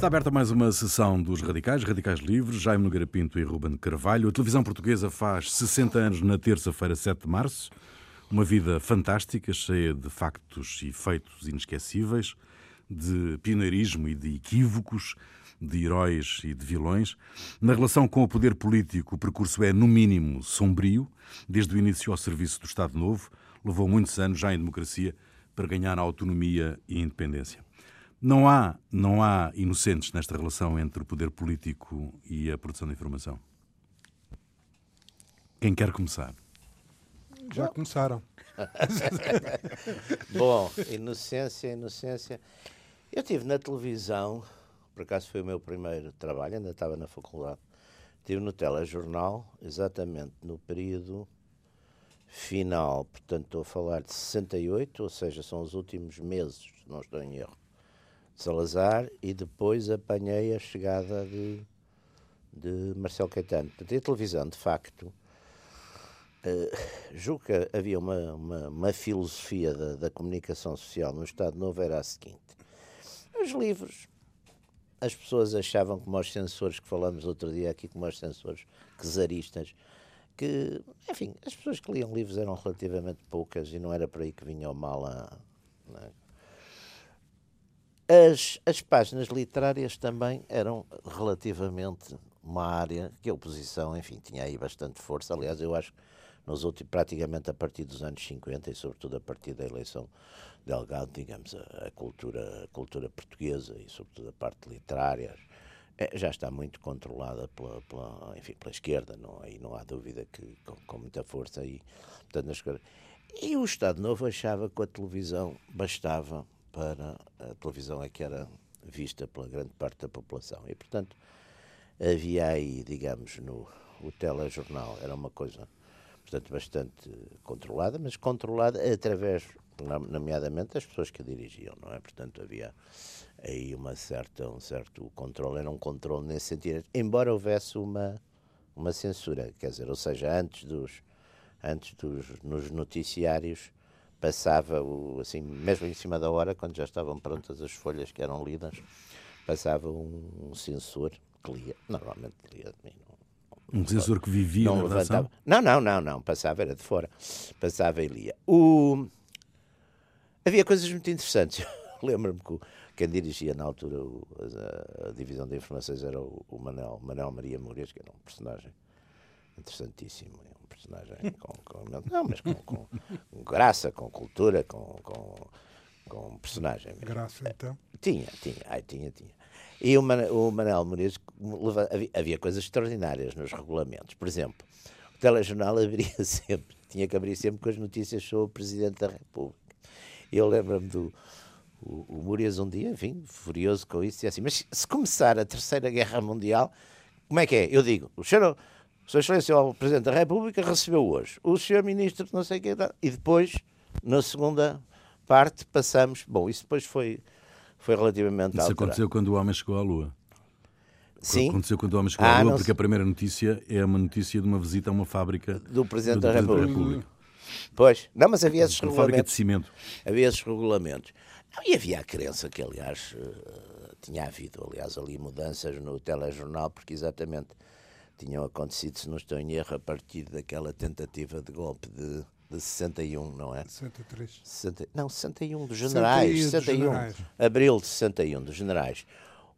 Está aberta mais uma sessão dos Radicais, Radicais Livres, Jaime Nogueira Pinto e Ruben Carvalho. A televisão portuguesa faz 60 anos na terça-feira, 7 de março. Uma vida fantástica, cheia de factos e feitos inesquecíveis, de pioneirismo e de equívocos, de heróis e de vilões. Na relação com o poder político, o percurso é, no mínimo, sombrio. Desde o início ao serviço do Estado Novo, levou muitos anos, já em democracia, para ganhar autonomia e independência. Não há, não há inocentes nesta relação entre o poder político e a produção de informação. Quem quer começar? Já começaram. Bom, inocência, inocência. Eu tive na televisão, por acaso foi o meu primeiro trabalho, ainda estava na faculdade. Estive no telejornal, exatamente no período final, portanto estou a falar de 68, ou seja, são os últimos meses, se não estou em erro, Salazar e depois apanhei a chegada de, de Marcelo Caetano. Portanto, a televisão, de facto, uh, julgo que havia uma, uma, uma filosofia da, da, comunicação social no Estado Novo, era a seguinte. Os livros, as pessoas achavam como os censores que falamos outro dia aqui, como os censores czaristas, que, enfim, as pessoas que liam livros eram relativamente poucas e não era por aí que vinha o mal a, as, as páginas literárias também eram relativamente uma área que a oposição, enfim, tinha aí bastante força. Aliás, eu acho que nos últimos, praticamente a partir dos anos 50 e sobretudo a partir da eleição de Delgado, digamos, a, a cultura, a cultura portuguesa e sobretudo a parte literária é, já está muito controlada pela, pela, enfim, pela esquerda, não, aí não há dúvida que com, com muita força aí, portanto, nas, e o Estado Novo achava que a televisão bastava para a televisão é que era vista pela grande parte da população. E, portanto, havia aí, digamos, no o telejornal, era uma coisa, portanto, bastante controlada, mas controlada através, nomeadamente, das pessoas que a dirigiam, não é? Portanto, havia aí uma certa, um certo controle, era um controle nesse sentido, embora houvesse uma, uma censura, quer dizer, ou seja, antes dos, antes dos, nos noticiários, passava, o, assim, mesmo em cima da hora, quando já estavam prontas as folhas que eram lidas, passava um, um censor que lia, normalmente lia. Não, um censor que vivia não na levantava. Não, não, não, não, passava, era de fora. Passava e lia. O... Havia coisas muito interessantes. Lembro-me que quem dirigia na altura a, a, divisão de informações era o, o Manel, Manel Maria Moreiras, que era um personagem interessantíssimo personagem com, com não, mas com, com, graça, com cultura, com, com, com personagem. Mesmo. Graça, então? Tinha, tinha, ai, tinha, tinha. E o, Man, o Manel Muniz, havia, coisas extraordinárias nos regulamentos. Por exemplo, o telejornal abria sempre, tinha que abrir sempre com as notícias sobre o Presidente da República. E eu lembro-me do. O, o um dia, enfim, furioso com isso, dizia assim: Mas se começar a Terceira Guerra Mundial, como é que é? Eu digo: o senhor sua Excelência, o Presidente da República recebeu hoje o Sr. Ministro, não sei o que, e depois, na segunda parte, passamos. Bom, isso depois foi, foi relativamente Isso alterado. aconteceu quando o homem chegou à Lua. Sim. Aconteceu quando o homem chegou ah, à Lua, porque a primeira notícia é uma notícia de uma visita a uma fábrica do Presidente, do da, República. da, República. Pois, não, mas havia esses uma regulamentos. Fábrica de cimento. Havia esses regulamentos. Não, e havia a crença que, aliás, uh, tinha havido, aliás, ali mudanças no telejornal, porque exatamente tinham acontecido, se não estou em erro, a partir daquela tentativa de golpe de, de 61, não é? 63. 60, não, 61 dos generais. 61, 61 generais. Abril de 61 dos generais.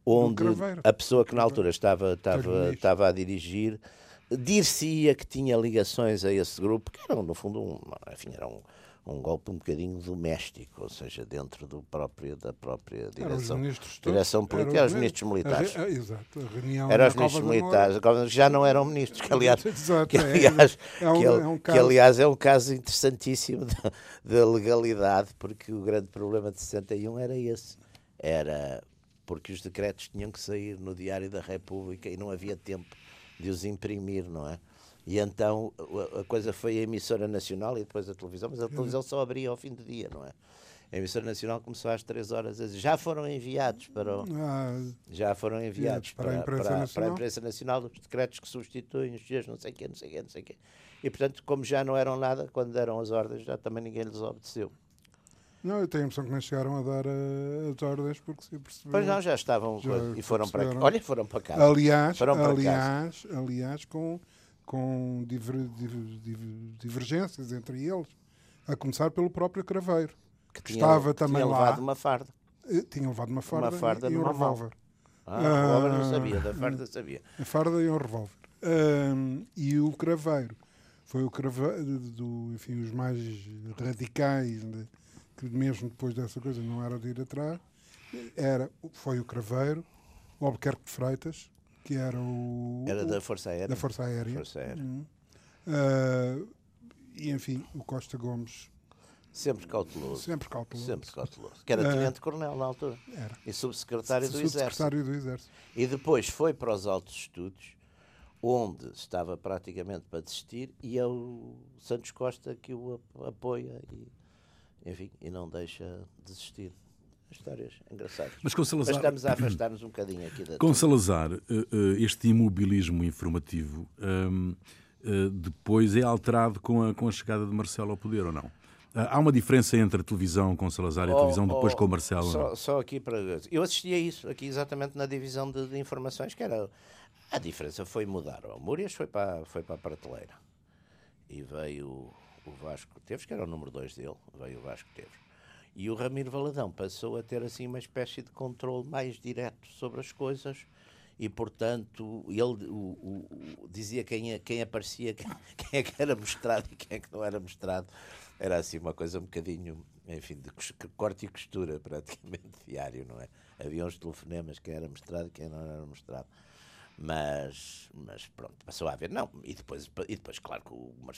Onde a pessoa que na altura estava, estava, estava a dirigir dir-se-ia que tinha ligações a esse grupo, que eram, no fundo, um, enfim, eram um golpe um bocadinho doméstico, ou seja, dentro do próprio, da própria direção, direção política, eram os ministros militares. A, exato, a reunião eram os ministros militares, já não eram ministros, que aliás, exato, que, aliás, é, um, que, é um que, aliás é um caso interessantíssimo da legalidade, porque o grande problema de 61 era esse, era porque os decretos tinham que sair no Diário da República e não havia tempo de os imprimir, não é? E então a coisa foi a emissora nacional e depois a televisão, mas a televisão só abria ao fim do dia, não é? A emissora nacional começou às três horas. Já foram enviados para o, ah, já foram enviados para, para, a imprensa para, para, a imprensa nacional os decretos que substituem os dias não sei quê, não sei quê, não sei quê. E portanto, como já não eram nada, quando deram as ordens, já também ninguém lhes obedeceu. Não, eu tenho a impressão que nem chegaram a dar uh, as ordens porque se percebeu. Pois não, já estavam Já e foram para perceberam. Olha, foram para casa. Aliás, Foram para aliás, aliás, com, com diver- diver- diver- divergências entre eles, a começar pelo próprio Craveiro, que, tinha- estava que também tinha lá. levado uma farda. eh, Tinha levado uma farda, farda e, e um revólver. Ah, homem não Ah. sabia, da farda sabia. A farda e um revólver. E o Craveiro foi o Craveiro, do, enfim, os mais radicais, né, que mesmo depois dessa coisa não era de ir atrás, era, foi o Craveiro, o Albuquerque de Freitas, que era o... Era da Força Aérea. da Força Aérea. Força Aérea. Uhum. Ah, e enfim, o Costa Gomes, Sempre cauteloso. sempre cauteloso. Sempre cauteloso. Que era Ah. tenente-coronel na altura. Era. E subsecretário do Exército. Subsecretário do Exército. E depois foi para os altos estudos, onde estava praticamente para desistir, e é o Santos Costa que o ap- apoia e, enfim, e não deixa desistir. Histórias engraçadas. Mas com Salazar- Mas estamos a afastar-nos um bocadinho aqui da. Com Salazar, eh, eh, este imobilismo informativo hum, eh, depois é alterado com a, com a chegada de Marcelo ao poder ou não? Há uma diferença entre a televisão com Salazar e a Oh, televisão depois oh, com o Marcelo? Só, só aqui para. Eu assisti a isso, aqui exatamente na divisão de, de informações, que era. A diferença foi mudar. O Múrias foi para, foi para a prateleira. E veio o Vasco Teves, que era o número 2 dele, veio o Vasco Teves. E o Ramiro Valadão passou a ter assim uma espécie de controle mais direto sobre as coisas e, portanto, ele o- o- dizia quem, quem aparecia, quem, é que era mostrado e quem é que não era mostrado. Era assim uma coisa um bocadinho, enfim, de corte e costura praticamente diário, não é? Havia uns telefonemas, quem era mostrado e quem não era mostrado. Mas, mas pronto, passou a haver, não. E depois, e depois claro que o Mar-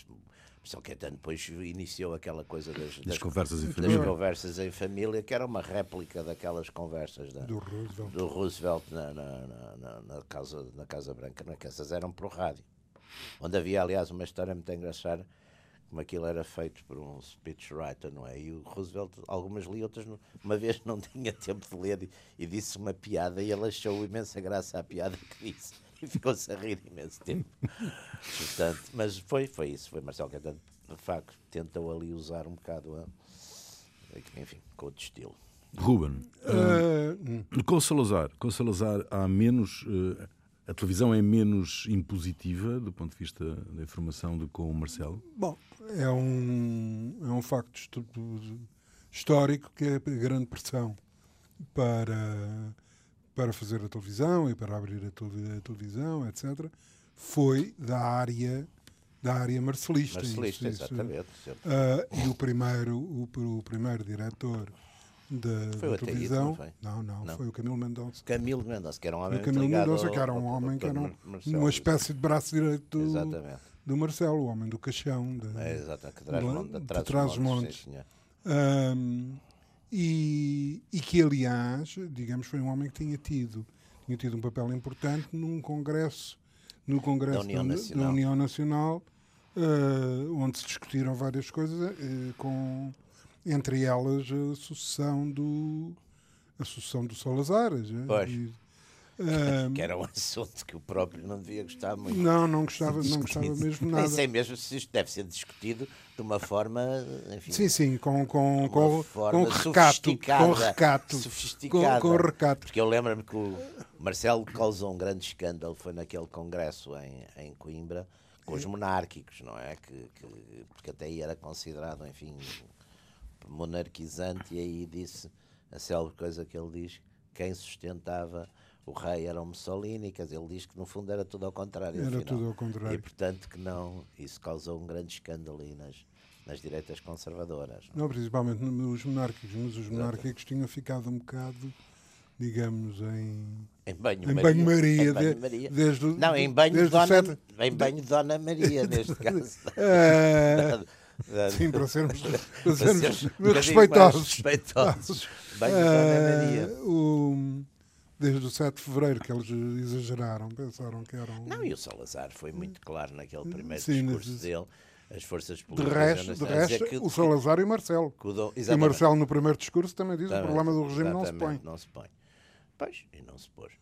Marcelo Caetano depois iniciou aquela coisa das, Das conversas em das família. conversas em família, que era uma réplica daquelas conversas da, Do Roosevelt. do Roosevelt na, na, na, na- na casa, na Casa Branca, não é? que essas eram por rádio. Onde havia, aliás, uma história muito engraçada, como aquilo era feito por um speechwriter, não é? E o Roosevelt, algumas li, outras não. Uma vez não tinha tempo de ler e, e disse uma piada e ele achou imensa graça à piada que disse. E ficou-se a rir imenso tempo. Portanto, mas foi, foi isso, foi Marcelo Caetano, de facto, tentou ali usar um bocado a. Enfim, com outro estilo. Ruben, Ah, hum. com Salazar, com Salazar há menos. eh, a televisão é menos impositiva do ponto de vista da informação do que com o Marcelo? Bom, é um, é um facto histórico que é a grande pressão para, para fazer a televisão e para abrir a, tele- a televisão, etc., foi da área, da área marcelista. Marcelista, Isso- isso- exatamente. sempre. Ah, e o primeiro, o, o primeiro diretor da, Foi da televisão. não foi? Não, não, Não. foi o Camilo Mendonça. Camilo Mendonça, que era um homem O Camilo Mendonça, que era um homem que era um- uma espécie de braço direito do, Exatamente. do Marcelo, o homem do caixão. da- É, exatamente. Que traz de- de traz montes, e, e que, aliás, digamos, foi um homem que tinha tido, tinha tido um papel importante num congresso, no congresso Da União da, Nacional. da União Nacional, ah, onde se discutiram várias coisas, eh, com, entre elas a sucessão do a sucessão do Salazar. eh, Pois. e, ahm, Que era um assunto que o próprio não devia gostar muito. não, não gostava, não gostava mesmo Nem nada. sei mesmo se isto deve ser discutido de uma forma, enfim, Sim, sim, com, com, com, com recato. Com recato. sofisticada. Com, com recato. Porque eu lembro-me que o Marcelo causou um grande escândalo, foi naquele congresso em, em Coimbra, com os monárquicos, não é? Que, que- porque até aí era considerado, enfim, monarquizante, e aí disse a célebre coisa que ele diz: quem sustentava o rei era o Mussolini, quer dizer, ele diz que no fundo era tudo ao contrário. Era afinal. tudo ao contrário. E portanto que não, isso causou um grande escândalo aí nas, nas direitas conservadoras. não é? Não, principalmente nos monárquicos, mas os monárquicos tinham ficado um bocado, digamos, em, Em banho em Maria. banho-maria, Em banho de- desde Não, em banho, desde Dona, sete- em banho Dona Maria, neste caso. Da- sim, para sermos, para sermos respeitosos. respeitosos. Dona Maria. o- desde o 7 de fevereiro que eles exageraram, pensaram que eram. Não, e o Salazar foi muito claro naquele primeiro Sim, discurso mas- dele. As forças de políticas resto, de resto que- o Salazar e o Marcelo. que E. Marcelo, no primeiro discurso, também diz que o problema do regime não se põe. Não se põe. Pois, e não se pôs.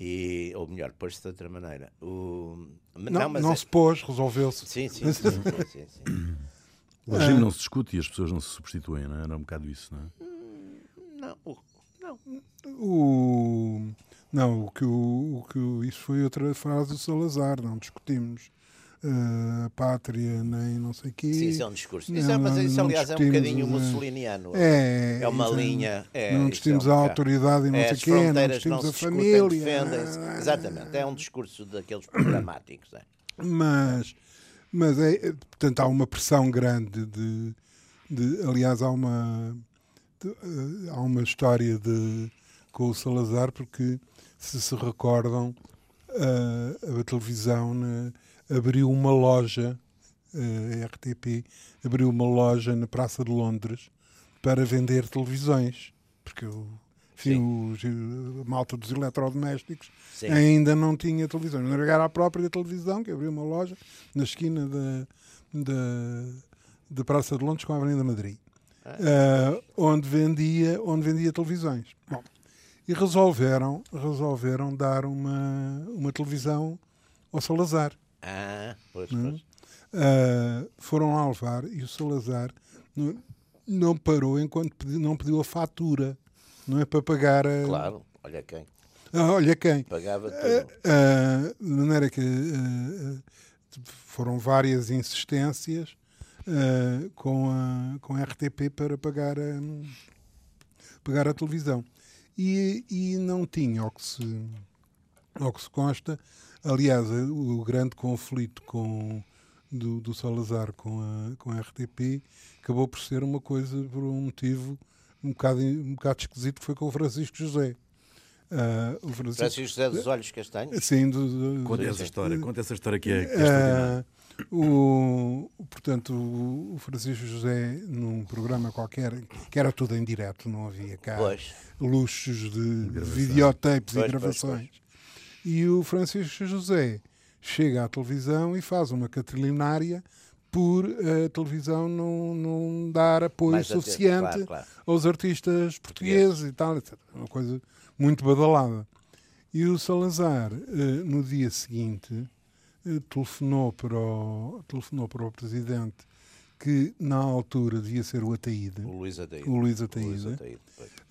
E, ou melhor, pôs-se de outra maneira. O... Não, não, mas é- se pôs, resolveu-se. Sim, sim, sim. sim, sim, sim. O regime não se discute e as pessoas não se substituem, não é? Era um bocado isso, não é? Não, o- não. O, não, o que, o, o que isso foi outra frase do Salazar, não discutimos a pátria nem não sei o quê. Sim, isso é um discurso. Não, Isso é, mas isso, aliás, é um bocadinho eh, mussoliniano. É, É uma isso linha. É, não isso discutimos é um a autoridade e não É, sei o quê, não fronteiras não discutimos se a família. defendem-se. Exatamente, é um discurso daqueles programáticos. É. Mas, mas é, é, portanto, há uma pressão grande de, de aliás, há uma, de, eh, há uma história de, com o Salazar, porque se se recordam, a, a televisão né, abriu uma loja, eh, a RTP abriu uma loja na Praça de Londres para vender televisões, porque o, enfim, os, a malta dos eletrodomésticos Sim. ainda não tinha televisão. Não era a própria televisão, que abriu uma loja na esquina da, da, da Praça de Londres com a Avenida Madrid, eh, onde, vendia, onde vendia televisões. Bom, e resolveram, resolveram dar uma, uma televisão ao Salazar. Ah, pois, Hum. pois. Uh, foram lá levar e o Salazar não, não parou enquanto pedi- não pediu a fatura. Não é para pagar a. Claro, olha quem. Ah, olha quem. Pagava tudo. Uh, de maneira que uh, uh, foram várias insistências com, a, com a RTP para pagar a, pagar a televisão. E, e não tinha, ao que, se, ao que se consta, aliás, o, o grande conflito com, do, do Salazar com a, com a RTP acabou por ser uma coisa por um motivo um bocado, um bocado esquisito que foi com o Francisco José. Uh, o Francisco, Francisco José dos Olhos Castanhos. Sim, do, do, Conta essa história, conta essa história que é, que é extraordinária. Ah, o, portanto, o, Francisco José, num programa qualquer, que era tudo em direto, não havia cá Pois. luxos de gravação. videotapes Pois, e pois, gravações. E o Francisco José chega à televisão e faz uma catrilinária por a televisão não, não dar apoio Mais atento, suficiente claro, claro. aos artistas portugueses e tal, etc. Uma coisa muito badalada. E o Salazar, eh, no dia seguinte, eh, telefonou para o, telefonou para o presidente, que na altura devia ser o Ataíde, O Luís Ataíde. o Luís O Ataíde, Luís Ataíde,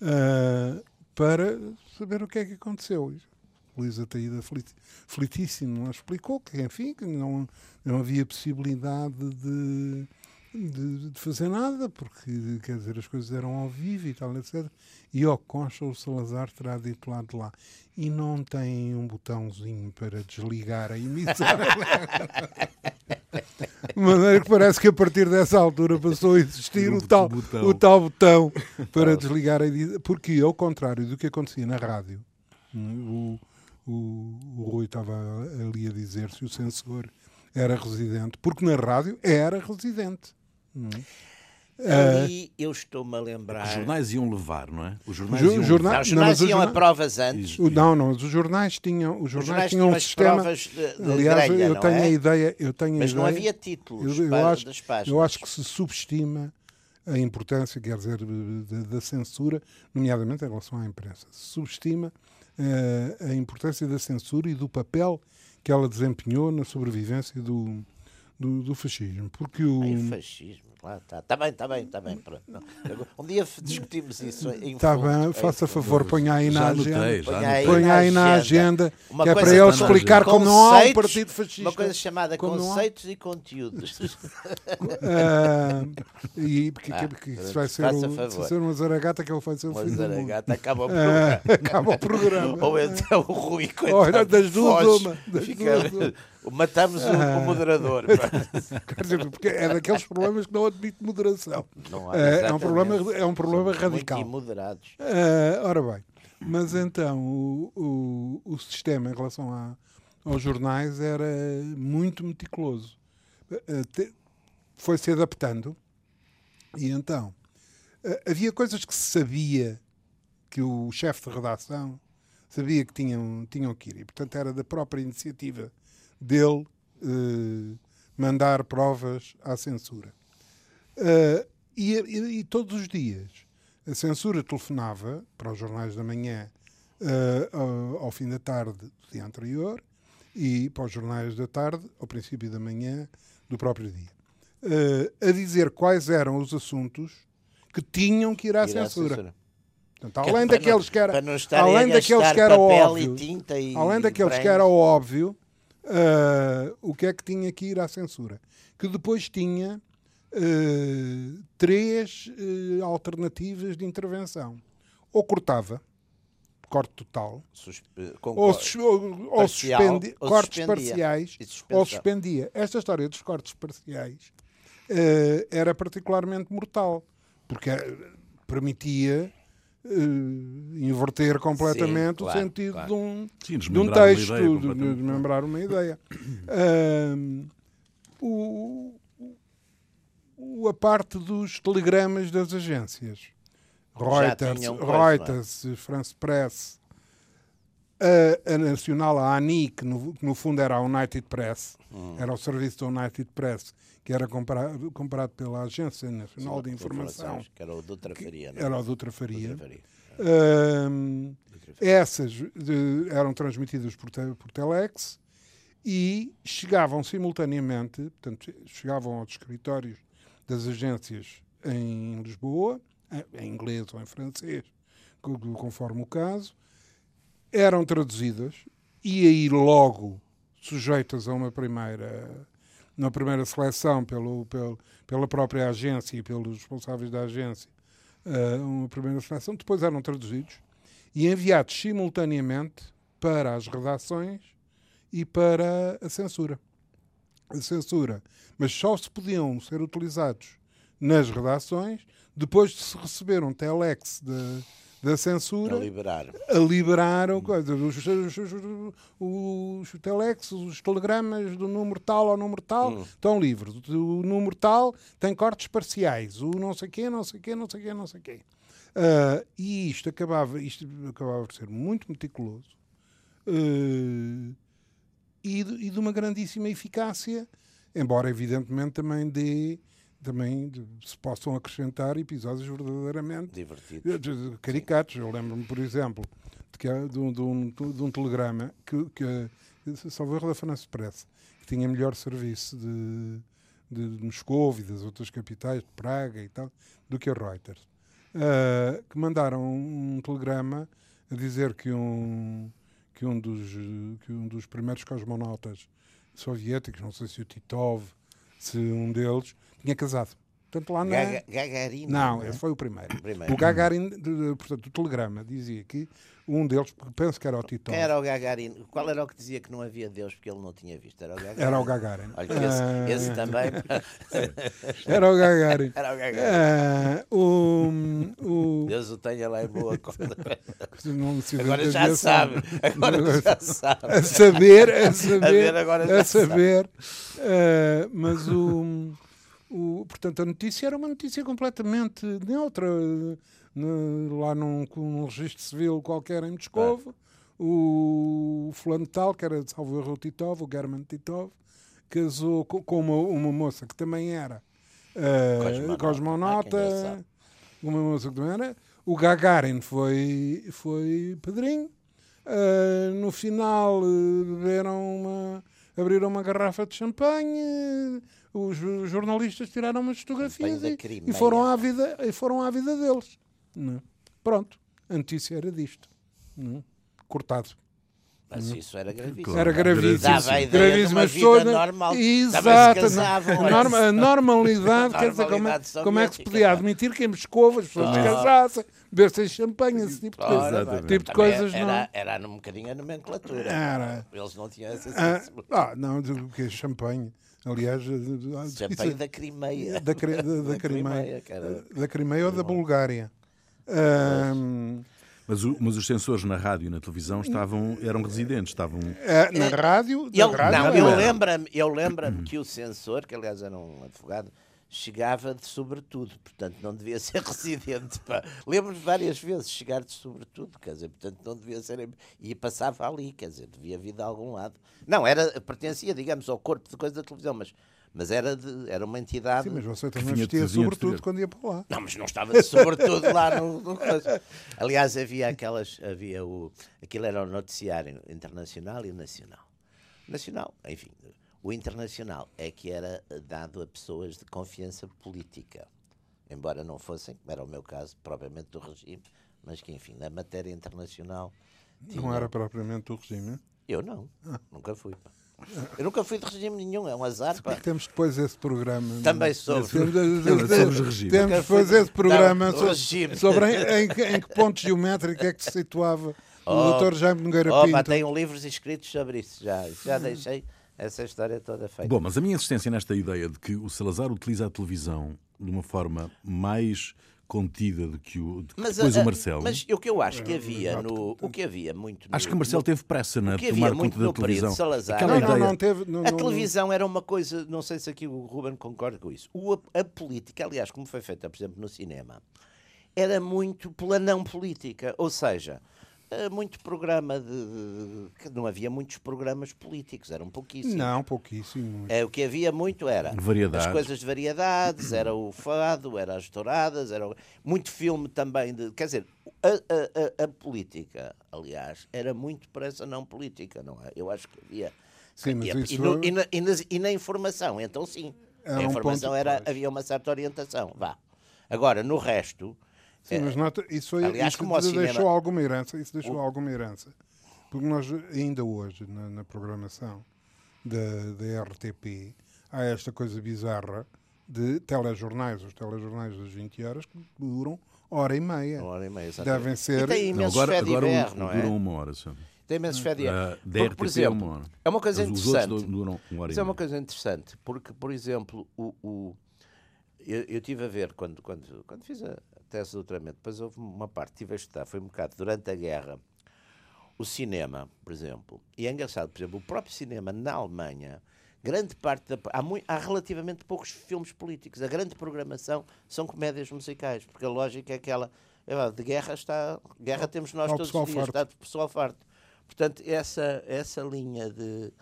ah, para saber o que é que aconteceu. O Luís Ataíde aflit- aflitíssimo, não explicou que, enfim, que não, não havia possibilidade de, de, de fazer nada, porque, quer dizer, as coisas eram ao vivo e tal, etc. E ao que consta, o Salazar terá dito lá de lá. E não tem um botãozinho para desligar a emissão. De maneira que parece que a partir dessa altura passou a existir Um o tal, botão. o tal botão para desligar a emissão. Porque, ao contrário do que acontecia na rádio, o, o, o Rui estava ali a dizer se o censor era residente, porque na rádio era residente. Hum. Ali eu estou-me a Os lembrar. jornais iam levar, não é? Os jornais Ju- iam jornais- Não, os jornais os iam a provas antes. O- não, não, os jornais tinham, os Os jornais jornais tinham tinham um sistema. provas de, de Aliás, grelha, eu não tenho é? a ideia, eu tenho a Mas não ideia- havia títulos Eu, eu pa- acho, das páginas. eu acho que se subestima a importância, quer dizer, da, da censura, nomeadamente em relação à imprensa. Se subestima eh, a importância da censura e do papel que ela desempenhou na sobrevivência do, do, do fascismo. Porque o. Ai, fascismo, lá está. Está bem, está bem, está bem. pronto. Um dia discutimos isso em Está fundo, bem, em faça favor, ponha aí na agenda. Ponha aí. Ponha aí na agenda. Uma que é para ele está- explicar como não há um partido fascista. Uma coisa chamada como conceitos e conteúdos. Ah, e porque, Ah, porque isso vai ser, o, favor. se ser uma zaragata que ele vai ser o Uma fim do mundo. zaragata acaba o Ah, programa. acaba o programa. Ou então o Rui, coitado, Olha, das duas, foge, uma, das fica- duas, uma. Matamos o, Ah. o moderador. Quer dizer, porque é daqueles problemas que não admite moderação. Não há, É, é um problema, é um problema Somos radical. Muito imoderados. Ah, ora bem, mas então o, o, o sistema em relação a, aos jornais era muito meticuloso. Ah, te- Foi-se adaptando e então ah, havia coisas que se sabia que o chefe de redação sabia que tinham, tinham que ir e, portanto, era da própria iniciativa dele eh, mandar provas à censura. Ah, e, e- e todos os dias a censura telefonava para os jornais da manhã ah, ao, ao fim da tarde do dia anterior e para os jornais da tarde ao princípio da manhã do próprio dia. uh, a dizer quais eram os assuntos que tinham que ir à Ir à censura. censura. Portanto, além Para daqueles não- que era, além daqueles que era óbvio, e e além daqueles que era óbvio, uh, o que é que tinha que ir à censura? Que depois tinha uh, três uh, alternativas de intervenção. Ou cortava, corte total, Suspe- ou, sus- ou- suspendi- ou cortes parciais ou suspendia. Esta história dos cortes parciais era particularmente mortal, porque permitia eh, inverter completamente claro, o sentido claro. de um, Sim, de um texto, ideia de- de desmembrar uma ideia. Ahm, o, o- a parte dos telegramas das agências. Reuters, é? Reuters, France Press, a, a Nacional, a ANI, que no, no fundo era a United Press, Hum. era o serviço da United Press, que era comprado, comprado pela Agência Nacional de Informação, Que era o Dutra Faria. é? era o Dutra Faria. Essas de- eram transmitidas por, te- por telex e chegavam simultaneamente, portanto, chegavam aos escritórios das agências em Lisboa, em- inglês ou em francês, co- conforme o caso, eram traduzidas e aí logo sujeitas a uma primeira uma primeira seleção pelo, pelo, pela própria agência e pelos responsáveis da agência eh, uma primeira seleção, depois eram traduzidos e enviados simultaneamente para as redações e para a censura. A censura. Mas só se podiam ser utilizados nas redações depois de se receber um telex da, da A censura liberar. a liberar o os, os, os, os telex, os telegramas do número tal ao número tal estão livres. O número tal tem cortes parciais. O não sei quê, não sei quê, não sei quê, não sei quê. Ah, e isto acabava, isto acabava por ser muito meticuloso ah, e, de, e de uma grandíssima eficácia, embora evidentemente também dê também de- se possam acrescentar episódios verdadeiramente Divertido. de- de- caricatos. Eu lembro-me, por exemplo, de, que, de, um, de, um, de um telegrama que, que salvo erro da France Press, que tinha melhor serviço de, de Moscou e das outras capitais, de Praga e tal, do que a Reuters. Ah, que mandaram um telegrama a dizer que um, que um, dos, que um dos primeiros cosmonautas soviéticos, não sei se o Titov, se um deles, tinha casado. Portanto, lá na, Gaga- Gagarino. não, é? esse foi o primeiro. Primeiro. O Gagarin, portanto, o telegrama dizia que um deles, porque penso que era o Quem era o Gagarino? Qual era o que dizia que não havia Deus porque ele não tinha visto? Era o Gagarino. era o Gagarin. Olha, esse, Ah, esse também. Era o Gagarin. Era o Gagarino. Ah, o, o, Deus o tenha lá em boa conta. não Agora já sabe. Agora já sabe. A saber, a saber, ver, agora já a saber. Ah, mas o, o, portanto, a notícia era uma notícia completamente neutra. No- lá num, num registro civil qualquer em Moscovo, o fulano tal, que era de salvo erro o Titov, o German Titov, casou co- com uma, uma moça que também era ah, Cosmonauta. cosmonauta, Ah, uma moça que também era. O Gagarin foi, foi padrinho. Ah, no final eh, beberam uma, abriram uma garrafa de champanhe. Os, jornalistas tiraram umas fotografias e, e foram à vida e foram à vida deles. não é? Pronto, a notícia era disto. não é? Cortado. Mas isso era gravíssimo. Claro. Era gravíssimo. Dava a ideia gravíssimo. de uma As vida pessoas- normal. Exato. casavam, a, norma- a normalidade, quer dizer, como é, Normalidade como é que se podia admitir que em Moscou as pessoas Claro. casassem, bebessem champanhe, esse tipo de tipo de coisas, não. era, era um bocadinho a nomenclatura. Era. Eles não tinham essa Ah, sensibilidade. ah, não, do que é champanhe. Aliás, eh, Champanhe isso- da Crimeia. da, da, da Da Crimeia. Era- Da Crimeia ou da Bulgária. Ahm, Mas, o- mas os censores na rádio e na televisão estavam, eram residentes, estavam. eh, na rádio, na Ele, rádio não, eu lembro-me eu lembro que o censor, que aliás era um advogado, chegava de sobretudo, portanto não devia ser residente. pá. Lembro-me várias vezes chegar de sobretudo, quer dizer, portanto não devia ser. E passava ali, quer dizer, devia vir de algum lado. Não, era, pertencia, digamos, ao corpo de coisa da televisão, mas, mas era, de, era uma entidade. Sim, mas você também vestia sobretudo quando ia para lá. Não, mas não estava de sobretudo lá no, no. Aliás, havia aquelas. Havia o, aquilo era o noticiário internacional e nacional. Nacional, enfim. O internacional é que era dado a pessoas de confiança política, embora não fossem, como era o meu caso, propriamente do regime, mas que, enfim, na matéria internacional. Não tinha... era propriamente do regime? Eu não, ah. nunca fui. Pá. Eu nunca fui de regime nenhum, é um azar. Pá. Temos depois esse programa. Também sobre. Temos, temos, temos, depois esse programa sobre, sobre em, em, em, que ponto geométrico é que se situava oh, o Dr. Jaime Nogueira oh, Pinto. Pá, tenho livros escritos sobre isso, já, já deixei essa história toda feita. Bom, mas a minha insistência nesta ideia de que o Salazar utiliza a televisão de uma forma mais contida do que, o, do que mas, depois a, o Marcelo. Mas o que eu acho que havia no. O que havia muito. No, acho que o Marcelo no, teve pressa na tomar conta da televisão. Salazar, não, não, não, teve, não, a televisão era uma coisa. Não sei se aqui o Ruben concorda com isso. O, a, a política, aliás, como foi feita, por exemplo, no cinema, era muito pela não política. Ou seja, eh, muito programa de, de, Não havia muitos programas políticos, eram pouquíssimos. Não, pouquíssimos. É, o que havia muito era variedades. as coisas de variedades, era o fado, era as touradas, era muito filme também de. Quer dizer, a, a, a, a política, aliás, era muito para essa não política, não é? Eu acho que havia. Sim, mas e, isso... e, no, e, na, e, na, e, na, informação, então sim. Era a informação um era, havia uma certa orientação. Vá. Agora, no resto Sim, mas nota, isso, foi, Aliás, isso deixou cinema... alguma herança, isso deixou o... alguma herança. Porque nós, ainda hoje, na, na programação da, da RTP, há esta coisa bizarra de telejornais, os telejornais das 20 horas, que duram hora e meia. Uma hora e meia, exatamente. Devem ser... E tem imensos não, agora, agora um, não é? Duram uma hora, sabe? Tem imensos fé de uh, Porque, por exemplo, é uma, hora. é uma coisa Mas interessante. Duram uma hora Isso é uma coisa interessante, porque, por exemplo, o, o eu, eu tive a ver, quando, quando, quando fiz a, tese de doutoramento. Depois houve uma parte, tive a estudar, foi um bocado durante a guerra, o cinema, por exemplo. E é engraçado, por exemplo, o próprio cinema na Alemanha, grande parte da. Há, muito, há relativamente poucos filmes políticos. A grande programação são comédias musicais, porque a lógica é aquela. É, de guerra está. Guerra temos nós todos os dias, farto. está de pessoal farto. Portanto, essa, essa linha de,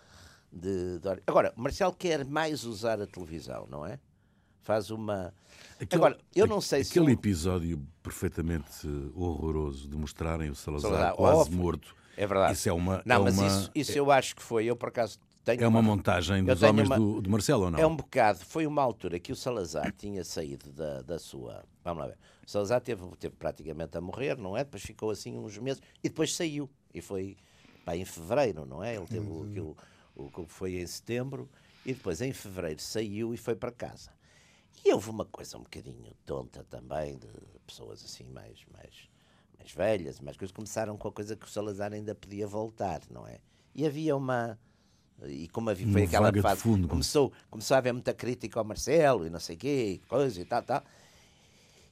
de, de. Agora, Marcelo quer mais usar a televisão, não é? Faz uma Aquele, Agora, eu não sei se. Aquele episódio perfeitamente horroroso de mostrarem o Salazar, Salazar quase morto. É verdade. Isso é uma. Não, é mas uma, isso, isso eu acho que foi. Eu, por acaso, tenho. É uma, uma montagem dos homens uma, do, do Marcelo, ou não? É um bocado. Foi uma altura que o Salazar tinha saído da, da sua. Vamos lá ver. O Salazar teve, teve praticamente a morrer, não é? Depois ficou assim uns meses e depois saiu. E foi pá, em fevereiro, não é? Ele teve uhum. aquilo, o que foi em setembro e depois em fevereiro saiu e foi para casa. E houve uma coisa um bocadinho tonta também, de pessoas assim mais, mais, mais velhas, mais coisas, começaram com a coisa que o Salazar ainda podia voltar, não é? E havia uma. E como havia, foi aquela fase. Fundo. Começou, começou a haver muita crítica ao Marcelo e não sei o quê, coisa e tal, tal.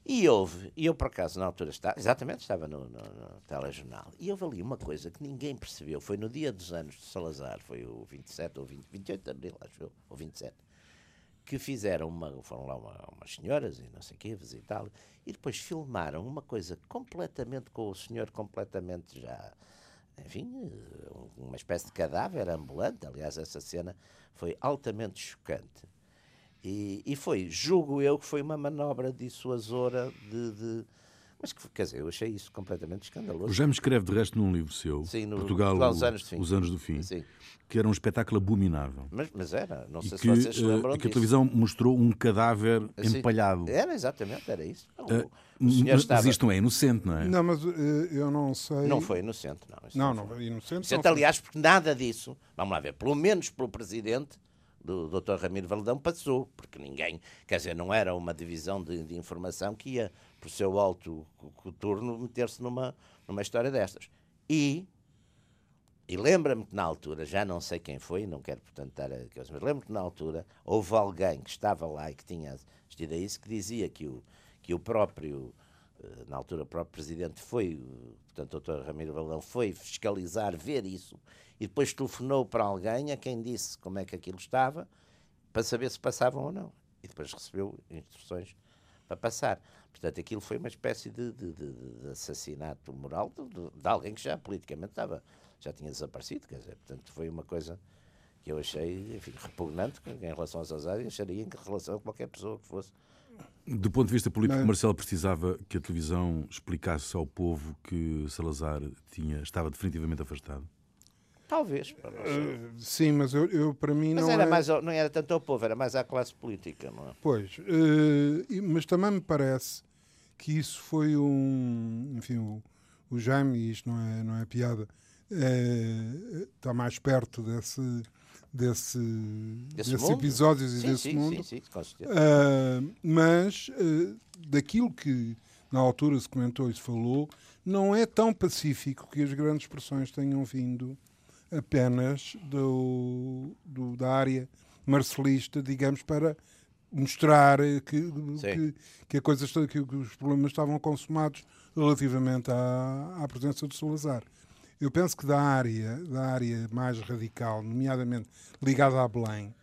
E houve, e eu por acaso na altura estava, exatamente estava no, no, no, telejornal, e houve ali uma coisa que ninguém percebeu, foi no dia dos anos de Salazar, foi o 27 ou 20, 28 de abril, acho eu, ou 27, que fizeram uma, foram lá uma, umas senhoras e não sei o quê, visitar e depois filmaram uma coisa completamente com o senhor completamente já, enfim, uma espécie de cadáver ambulante. Aliás, essa cena foi altamente chocante. E, e foi, julgo eu, que foi uma manobra dissuasora de, de mas, quer dizer, eu achei isso completamente escandaloso. O Jaime escreve, de resto, num livro seu, Sim, no, Portugal, Portugal os, anos os Anos do Fim, que era um espetáculo abominável. Mas, mas era, não sei e se que, vocês se lembram uh, que a televisão mostrou um cadáver Sim. empalhado. Era, exatamente, era isso. Uh, mas estava... isto não é inocente, não é? Não, mas uh, eu não sei... Não foi inocente, não. Não, não, foi inocente. inocente aliás, porque nada disso, vamos lá ver, pelo menos pelo Presidente do Dr. Ramiro Valadão passou, porque ninguém, quer dizer, não era uma divisão de, de informação que ia, por seu alto turno, meter-se numa, numa história destas. E, e lembra-me que na altura, já não sei quem foi, não quero portanto estar a mas lembro-me que na altura houve alguém que estava lá e que tinha assistido a isso, que dizia que o, que o próprio, eh, na altura o próprio Presidente foi, portanto o Dr. Ramiro Valadão foi fiscalizar, ver isso, e depois telefonou para alguém a quem disse como é que aquilo estava, para saber se passavam ou não. E depois recebeu instruções para passar. Portanto, aquilo foi uma espécie de, de, de, de assassinato moral de, alguém que já politicamente estava, já tinha desaparecido. Quer dizer, portanto, foi uma coisa que eu achei enfim, repugnante em relação aos Azar e acharia em relação a qualquer pessoa que fosse. Do ponto de vista político, Marcelo precisava que a televisão explicasse ao povo que Salazar tinha, estava definitivamente afastado? Talvez. sei. Uh, sim, mas eu, eu, para mim Mas não era é... mais, não era tanto ao povo, era mais à classe política, não é? Pois, e- mas também me parece que isso foi um. Enfim, o, o Jaime, e isto não é, não é piada, eh, está mais perto desse, desse, Desse desses mundo? episódios e Sim, desse sim, mundo. sim. Ah, mas daquilo que na altura se comentou e se falou, não é tão pacífico que as grandes expressões tenham vindo apenas do, do- da área marcelista, digamos, para mostrar que, que, que a coisa que os problemas estavam consumados relativamente à, à presença de Salazar. Eu penso que da área, da área mais radical, nomeadamente ligada a Belém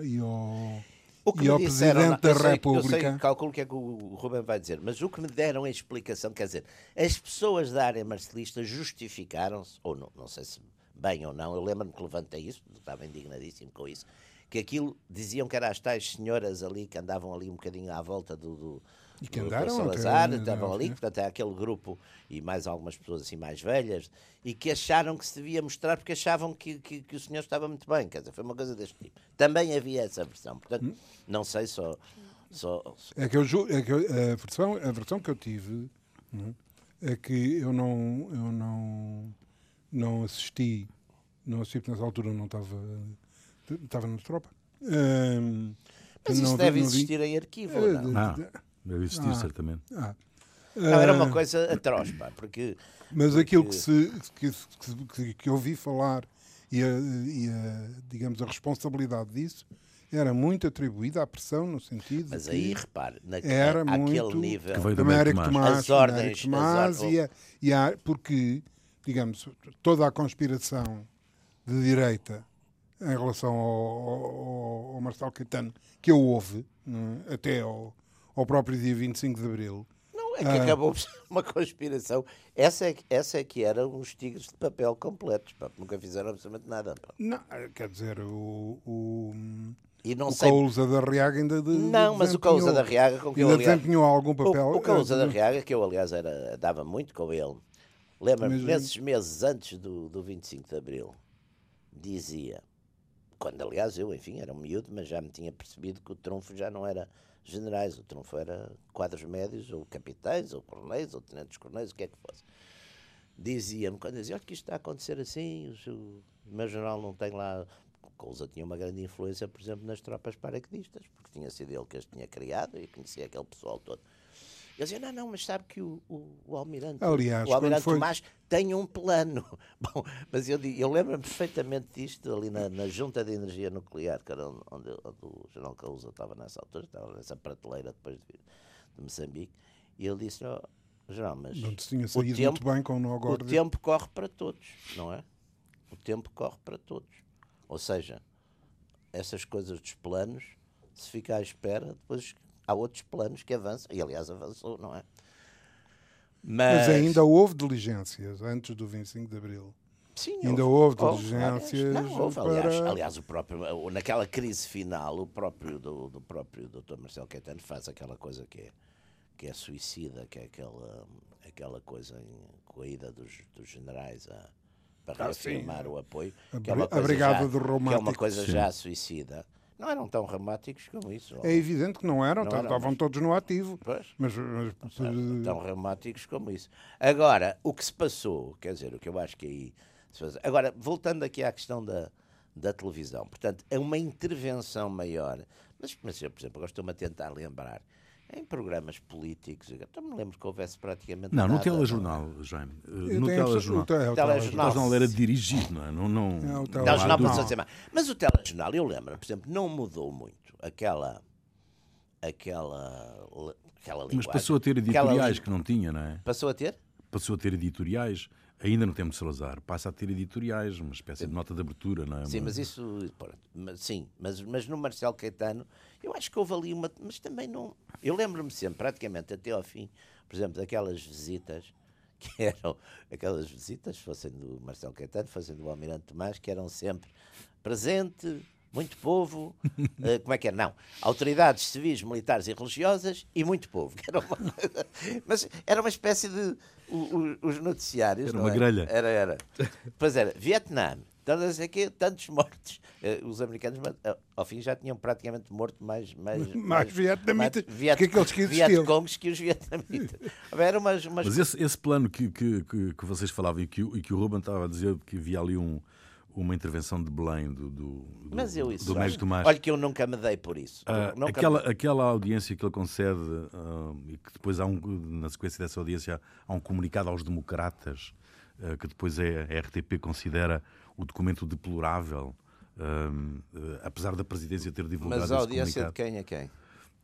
é? e ao, O que e ao disseram, Presidente da eu sei- Eu República. sei, calculo o que é que o Ruben vai dizer, mas o que me deram a explicação, quer dizer, as pessoas da área marcelista justificaram-se, ou não, não sei se bem ou não, eu lembro-me que levantei isso, estava indignadíssimo com isso, que aquilo diziam que eram as tais senhoras ali que andavam ali um bocadinho à volta do, do, E que andaram Salazar, estavam ali, portanto é aquele grupo e mais algumas pessoas assim mais velhas, e que acharam que se devia mostrar porque achavam que, que, que o senhor estava muito bem, quer dizer, foi uma coisa deste tipo. Também havia essa versão, portanto, Hum? não sei só... só É que, eu, é que eu- a, versão, a versão que eu tive é? é que eu não, eu não, não assisti, não assisti porque nessa altura não estava, estava na tropa. Ahm, Mas não isso vi- deve não vi. existir em arquivo, ou não? Ah, de- deve existir, Ah. certamente. ah. Não, era uma Ah, coisa atroz, pá, porque... Mas porque- aquilo que, se, que, que, que, que ouvi falar e, a, e a, digamos, a responsabilidade disso era muito atribuída à pressão, no sentido Mas que aí, repare, na, era muito- nível... Que veio Américo Érico Tomás. Tomás, As ordens, Tomás as or- e, a, e a- porque, digamos, toda a conspiração de direita em relação ao, ao, ao Marcelo Caetano, que eu houve, não é? até ao, ao próprio dia 25 de Abril, Não, é que Ah. acabou por ser uma conspiração. Essa é, que- essa é que eram os tigres de papel completos, pá, nunca fizeram absolutamente nada. Pá. não, quer dizer, o, o, E não o sei... Cousa da Riaga ainda de, Não, mas o Cousa da Riaga, com que eu, ainda aliás... desempenhou algum papel. O, o Cousa eh, da Riaga, que eu, aliás, era, dava muito com ele, lembra-me, Mas- nesses meses antes do, do 25 de Abril, dizia, quando, aliás, eu, enfim, era um miúdo, mas já me tinha percebido que o trunfo já não era generais, o trunfo era quadros médios, ou capitães, ou coronéis, ou tenentes coronéis, o que é que fosse. Dizia-me, quando dizia, olha que isto está a acontecer assim, o, meu jornal não tem lá... Cousa tinha uma grande influência, por exemplo, nas tropas paraquedistas, porque tinha sido ele que as tinha criado e conhecia aquele pessoal todo. Eu dizia, não, não, mas sabe que o, o, o Almirante, Aliás, o Almirante foi- Tomás tem um plano. Bom, mas eu, eu lembro-me perfeitamente disto ali na, na Junta de Energia Nuclear, que era onde, onde, onde o General Causa estava nessa altura, estava nessa prateleira depois de vir de Moçambique, e ele disse, oh, General, mas Não te tinha o saído tempo, muito bem com o o tempo corre para todos, não é? O tempo corre para todos. Ou seja, essas coisas dos planos, se fica à espera, depois há outros planos que avançam, e aliás avançou, não é? Mas ainda houve diligências antes do 25 de Abril. Sim, ainda houve Houve, diligências aliás, não, houve, aliás, para- aliás, o próprio, naquela crise final, o próprio do, do próprio Dr. Marcelo Caetano faz aquela coisa que é, que é suicida, que é aquela, aquela coisa em, com a ida dos, dos generais a, para Ah, sim. reafirmar o apoio, A que é uma coisa, Brigada já, que é uma coisa Sim. já suicida. Não eram tão românticos como isso. É evidente que não eram, Não tá- eram, estavam mas- todos no ativo. Pois. Mas, mas, Tão- tão reumáticos como isso. Agora, o que se passou, quer dizer, o que eu acho que aí se faz... Agora, voltando aqui à questão da, da televisão, portanto, é uma intervenção maior. Mas, mas eu, por exemplo, agora estou-me a tentar lembrar. Em programas políticos, eu não me lembro que houvesse praticamente Não, nada. no telejornal, Jaime. Eh, Eu No telejornal. o te- o Telejornal. O telejornal. telejornal era dirigido, não é? Não, não, É, o não há telejornal. Pode ser mais. Mas o telejornal, eu lembro, por exemplo, não mudou muito aquela. aquela. aquela linguagem. Mas passou a ter editoriais que não tinha, não é? Passou a ter? Passou a ter editoriais, ainda no tempo de Salazar, passa a ter editoriais, uma espécie de nota de abertura, não é? Sim, mas isso. mas, sim, mas, mas no Marcelo Caetano, eu acho que houve ali uma. Mas também não. Eu lembro-me sempre, praticamente até ao fim, por exemplo, daquelas visitas que eram aquelas visitas, fossem do Marcelo Caetano, fossem do Almirante Tomás, que eram sempre presente muito povo, uh, como é que é? Não, autoridades civis, militares e religiosas e muito povo. Era uma mas era uma espécie de o, o, os noticiários. Era uma é? grelha. Era, era. Pois era, Vietnã, tantos, aqui, tantos mortos. Uh, os americanos, ao fim, já tinham praticamente morto mais. Mais, mais, mais vietnamitas viet, que aqueles que existiam. Vietcongs que os vietnamitas. Era umas, umas... Mas esse, esse plano que, que, que, que, vocês falavam e que, e que o Ruben estava a dizer que havia ali um uma intervenção de Belém do, do, Mas eu isso, do Médio Tomás. Olha que eu nunca me dei por isso. Uh, aquela, me... aquela audiência que ele concede uh, e que depois há um, na sequência dessa audiência há um comunicado aos democratas uh, que depois é, a RTP considera o documento deplorável, apesar da presidência ter divulgado Mas a audiência de quem a quem?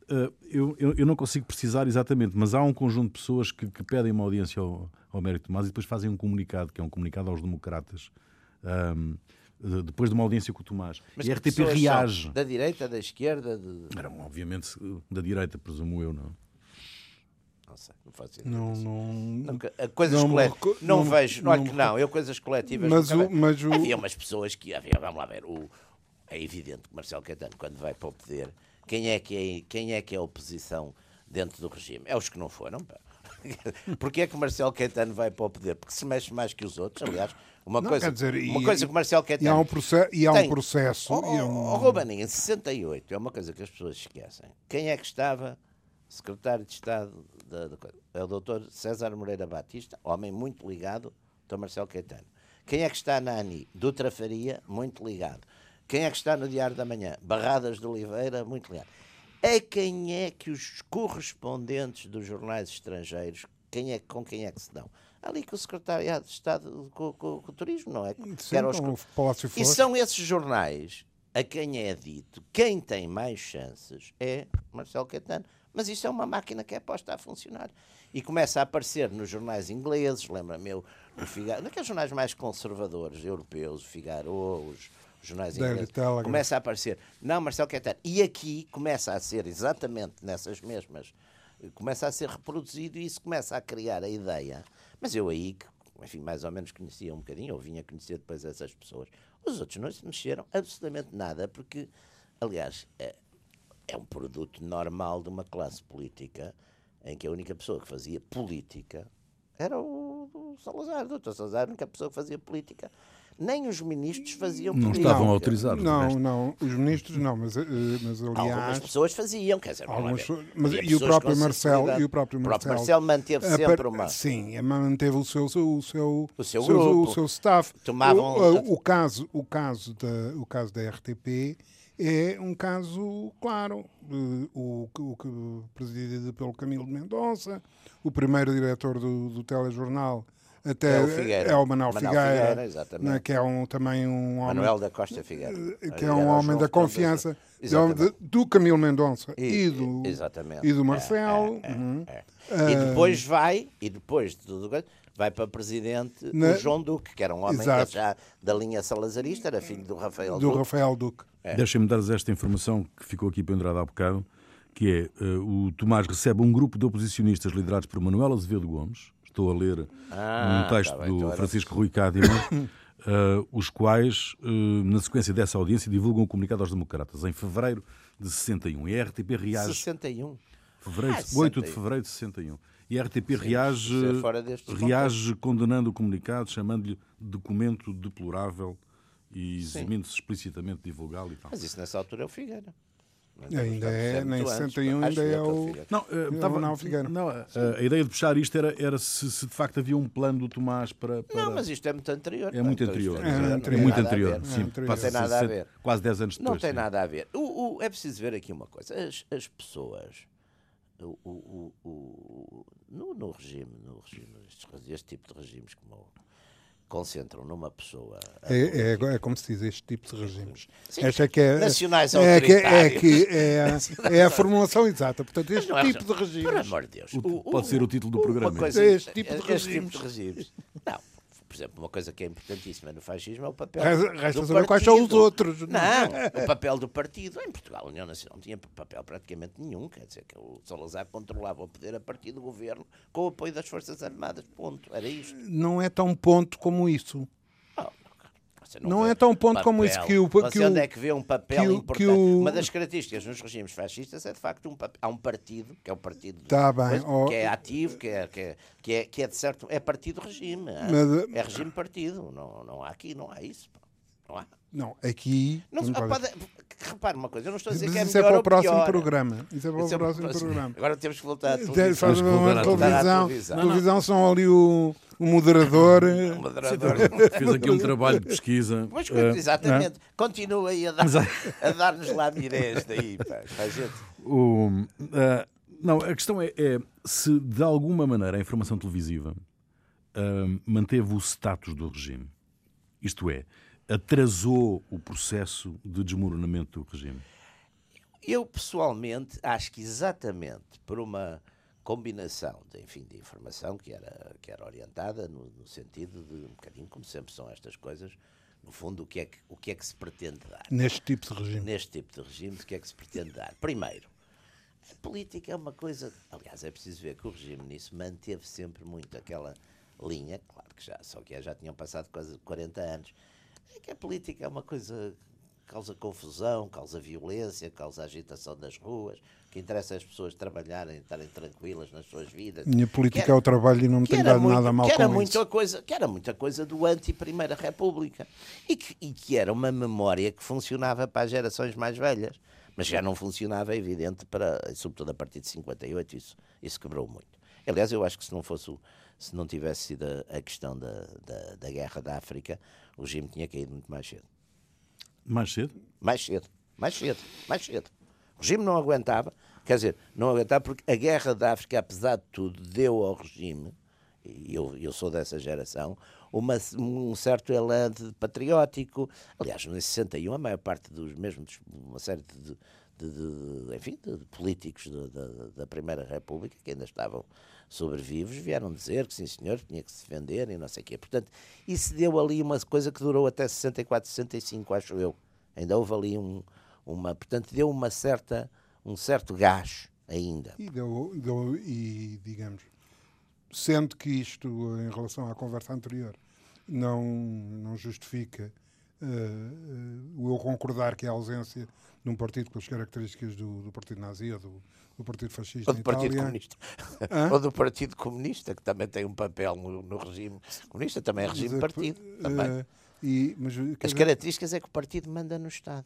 Eu, eu, eu, não consigo precisar exatamente, mas há um conjunto de pessoas que, que pedem uma audiência ao, ao Mérito Tomás e depois fazem um comunicado, que é um comunicado aos democratas, um, depois de uma audiência com o Tomás. Mas e a RTP reage. Da direita, da esquerda? De... Eram, obviamente, da direita, presumo eu, não? Não sei, não faço ideia. Não, não, Nunca, coisas não, coletivas. Não, não, vejo, não, olha que não, eu coisas coletivas. Mas, o, mas o... Havia umas pessoas que. Havia, vamos lá ver, o, é evidente que Marcelo Caetano, quando vai para o poder, quem é que é, quem é, que é a oposição dentro do regime? É os que não foram. Pá. Porquê é que Marcelo Caetano vai para o poder? Porque se mexe mais que os outros, aliás. Uma não, coisa, dizer, uma e, coisa que Marcelo Caetano. E há um processo. E há um processo oh, oh, e um... oh, Ruben, em 68, é uma coisa que as pessoas esquecem. Quem é que estava secretário de Estado da, da É o doutor César Moreira Batista, homem muito ligado ao Marcelo Caetano. Quem é que está na ANI? Dutra Faria, muito ligado. Quem é que está no Diário da Manhã? Barradas de Oliveira, muito ligado. A quem é que os correspondentes dos jornais estrangeiros, quem é, com quem é que se dão? Ali com o Secretariado de Estado com, com, com o Turismo, não é? Sim, os... o Palácio E são esses jornais a quem é dito quem tem mais chances é Marcelo Caetano. Mas isso é uma máquina que é posta a funcionar. E começa a aparecer nos jornais ingleses, lembra-me eu, o Figaro, naqueles jornais mais conservadores, europeus, o Figaro, os, os jornais ingleses, começa a aparecer, não, Marcelo Caetano. E aqui começa a ser exatamente nessas mesmas, começa a ser reproduzido e isso começa a criar a ideia mas eu aí, enfim, mais ou menos conhecia um bocadinho, ou vinha conhecer depois essas pessoas. Os outros não se mexeram absolutamente nada, porque, aliás, é, é um produto normal de uma classe política em que a única pessoa que fazia política era o, o Salazar, o doutor Salazar, a única pessoa que fazia política nem os ministros faziam Não política. estavam autorizados. Não, não, os ministros não, mas, eh, mas aliás. Algumas pessoas faziam, quer dizer, algumas, mas, e o próprio Marcelo, e o próprio Marcelo, o próprio Marcelo manteve sempre uma. Sim, manteve o seu, o seu, o seu, grupo, o seu staff. Tomavam... O, o, caso, o, caso da, o caso da RTP é um caso claro. O, o, o presidido pelo Camilo Mendonça, o primeiro diretor do, do telejornal até é o, Figueira. é o Manuel, Manuel Figueira, Figueira né, que é um, também um homem. Manuel da Costa Figueira. Eh, que é um homem da confiança de, do Camilo Mendonça e, e, do, exatamente. e do Marcelo. É, é, uhum. é. E depois vai, e depois de tudo vai para presidente Na... o João Duque, que era um homem já da linha salazarista, era filho do Rafael do Duque. Rafael Duque. É. Deixem-me dar-vos esta informação que ficou aqui pendurada há bocado, que é uh, o Tomás recebe um grupo de oposicionistas liderados por Manuel Azevedo Gomes, estou a ler ah, um texto tá bem, do então Francisco Rui Cádima, uh, os quais, uh, na sequência dessa audiência, divulgam um comunicado aos democratas em fevereiro de 61. E a RTP reage. 61? Fevereiro, ah, 8 de fevereiro de 61. E a RTP Sim, reage, é reage condenando o comunicado, chamando-lhe documento deplorável e eximindo-se explicitamente divulgá-lo e tal. Mas isso nessa altura é o Figueira. Ainda é, nem 61 ainda é o. Não, uh, estava, não, Figueira. Não, uh, a ideia de puxar isto era, era se, se, de facto havia um plano do Tomás para. para... Não, mas isto é muito anterior. É muito anterior. É, é, é muito anterior. Sim, é não tem nada a ver. Quase 10 anos depois. Não tem sim. nada a ver. O, o, é preciso ver aqui uma coisa. As, as pessoas. O, o, o, no, no regime, no regime este, este tipo de regimes como concentram numa pessoa. É, é, é, como se diz este tipo de regimes. Sim, Esta é que é, nacionais é, que, é, que é, é, a formulação exata. Portanto, este é tipo de regimes. Por amor de Deus. O, pode ser o título do programa. Coisa, este tipo de regimes. Este tipo de regimes. Não, por exemplo, uma coisa que é importantíssima no fascismo é o papel. Resta do saber quais são os outros. Não, não, o papel do partido. Em Portugal, a União Nacional não tinha papel praticamente nenhum. Quer dizer, que o Salazar controlava o poder a partir do governo com o apoio das Forças Armadas. Ponto. Era isto. Não é tão ponto como isso. Oh, Não vê é tão ponto papel. como isso que o- Você que o- onde é que vê um papel que o- importante? que o- Uma das características nos regimes fascistas é de facto um papel. Há um partido, que é o partido Tá bem, coisa, ó. que é ativo, que é, que, é, que, é, que é de certo. É partido regime. é- Mas, é regime partido. Não, não há aqui, não há isso. pá. Não há. Não, aqui. Não, se- não pode- pode, repare uma coisa, eu não estou a dizer Mas que é isso é melhor para o ou próximo pior. programa. Isso é para o Isso é próximo para- programa. Agora temos que voltar à Te- televisão. Faz uma televisão. televisão. televisão são ali o, o moderador. O moderador. Fez aqui um trabalho de pesquisa. Pois, Eh, exatamente. Continua aí a dar- a dar-nos lá mirés daí, pá, para a gente. O, ah, não, a questão é, é se de alguma maneira a informação televisiva ah, manteve o status do regime. Isto é, atrasou o processo de desmoronamento do regime. Eu, pessoalmente, acho que exatamente por uma combinação de, enfim, de informação que era, que era orientada no, no sentido de, um bocadinho como sempre são estas coisas, no fundo, o que é que, o que, é que se pretende dar. Neste tipo de regime. Neste tipo de regime, o que é que se pretende dar? Primeiro, a política é uma coisa. Aliás, é preciso ver que o regime nisso manteve sempre muito aquela linha, claro que já, só que já tinham passado quase 40 anos, é que a política é uma coisa que causa confusão, causa violência, causa agitação das ruas, que interessa as pessoas trabalharem, estarem tranquilas nas suas vidas. Minha política era- é o trabalho e não me era dado muito- nada mal que era com muita isso. coisa Que era muita coisa do anti-Primeira República. E que, e que era uma memória que funcionava para as gerações mais velhas. Mas já não funcionava, é evidente, para, sobretudo a partir de 58, isso, isso quebrou muito. Aliás, eu acho que se não fosse o- se não tivesse sido a, questão da, da, da guerra da África, o regime tinha caído muito mais cedo. Mais cedo? Mais cedo, mais cedo, mais cedo. O regime não aguentava, quer dizer, não aguentava porque a guerra da África, apesar de tudo, deu ao regime, e eu, eu sou dessa geração, uma, um certo elan patriótico. Aliás, em 61, a maior parte dos mesmos, uma série de, de, de- enfim, de, de políticos da- Primeira República, que ainda estavam sobrevivos, vieram dizer que sim, senhor, tinha que se defender e não sei o quê. Portanto, isso deu ali uma coisa que durou até 64, 65, acho eu. Ainda houve ali um, uma. Portanto, deu uma certa, um certo gás ainda. E, deu, deu- e, digamos, sendo que isto, em relação à conversa anterior, não, não justifica eh, eh, o eu concordar que a ausência de um partido com as características do, do Partido Nazi ou do, do Partido Fascista Ou do Partido Itália, Comunista. Hã? Ou do Partido Comunista, que também tem um papel no, no regime comunista, também é regime mas, partido. eh, Também. e, mas, As dizer, características é que o partido manda no Estado.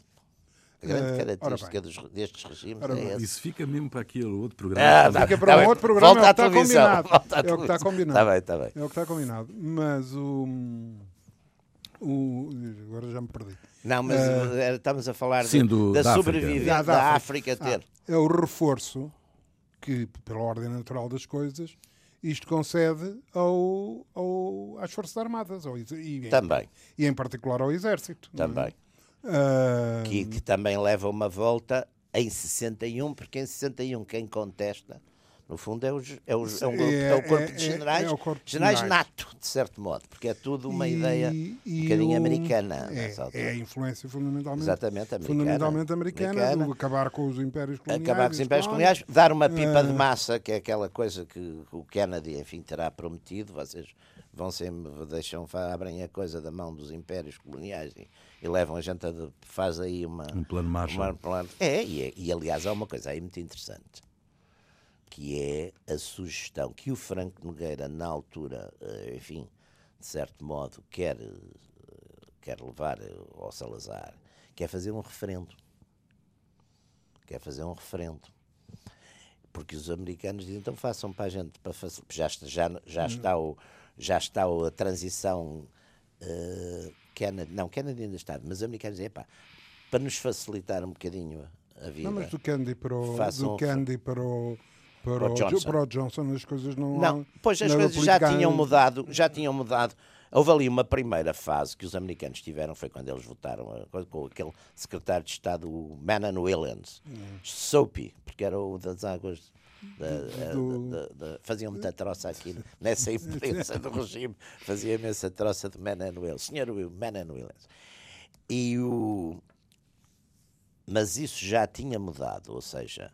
A grande Eh, característica dos, destes regimes é essa. Isso fica mesmo para aquele outro Ah, programa. tá- Fica para tá um bem. outro programa, Volta é o que está combinado. volta É o que está combinado. Está bem, está bem. É o que está combinado. Mas o. o agora já me perdi. Não, mas eh, estamos a falar de- sim, do- da, da África. sobrevivência Ah, da, da África ter. é o reforço que, pela ordem natural das coisas, isto concede ao, ao- às Forças Armadas. Ao, e, em- Também, E em particular ao Exército. é? também. Ah, que, que também leva uma volta em 61, porque em 61 quem contesta, no fundo, é o, ge- é o, é o, grupo- é o corpo é- de generais, é o corpo de generais generais. nato, de certo modo, porque é tudo uma e- ideia e um bocadinho o- americana É, é a influência fundamentalmente, Exatamente, americana. fundamentalmente americana, Americana. do acabar com os impérios coloniais. acabar com os impérios coloniais, dar uma pipa de Ah. massa, que é aquela coisa que o Kennedy, enfim, terá prometido. Vocês vão sempre, deixam, abrem a coisa da mão dos impérios coloniais e, e levam a gente a. de- faz aí uma. Um plano Marshall. uma plano- É, e, é- e aliás há uma coisa aí muito interessante, que é a sugestão que o Franco Nogueira, na altura, eh, enfim, de certo modo, quer, eh, quer levar eh, ao Salazar, que é fazer um referendo. Quer fazer um referendo. Porque os americanos dizem, então façam para a gente, para já, está- já, já, está, o, já está o- a transição eh, Kennedy, não, Kennedy ainda está, mas os americanos dizem, epá, para nos facilitar um bocadinho a vida. Não, mas do Kennedy para o, do Kennedy para o, para, Para o Johnson. para o Johnson as coisas não Não, pois as coisas já tinham mudado, já tinham mudado. Houve ali uma primeira fase que os americanos tiveram, foi quando eles votaram a- com aquele secretário de Estado, o Manan Williams, Soapy, porque era o das águas. da- Do- da- da- da- faziam muita troça aqui nessa imprensa do regime, fazia imensa troça de Manan Williams, senhor Manan Williams. E o, mas isso já tinha mudado, ou seja,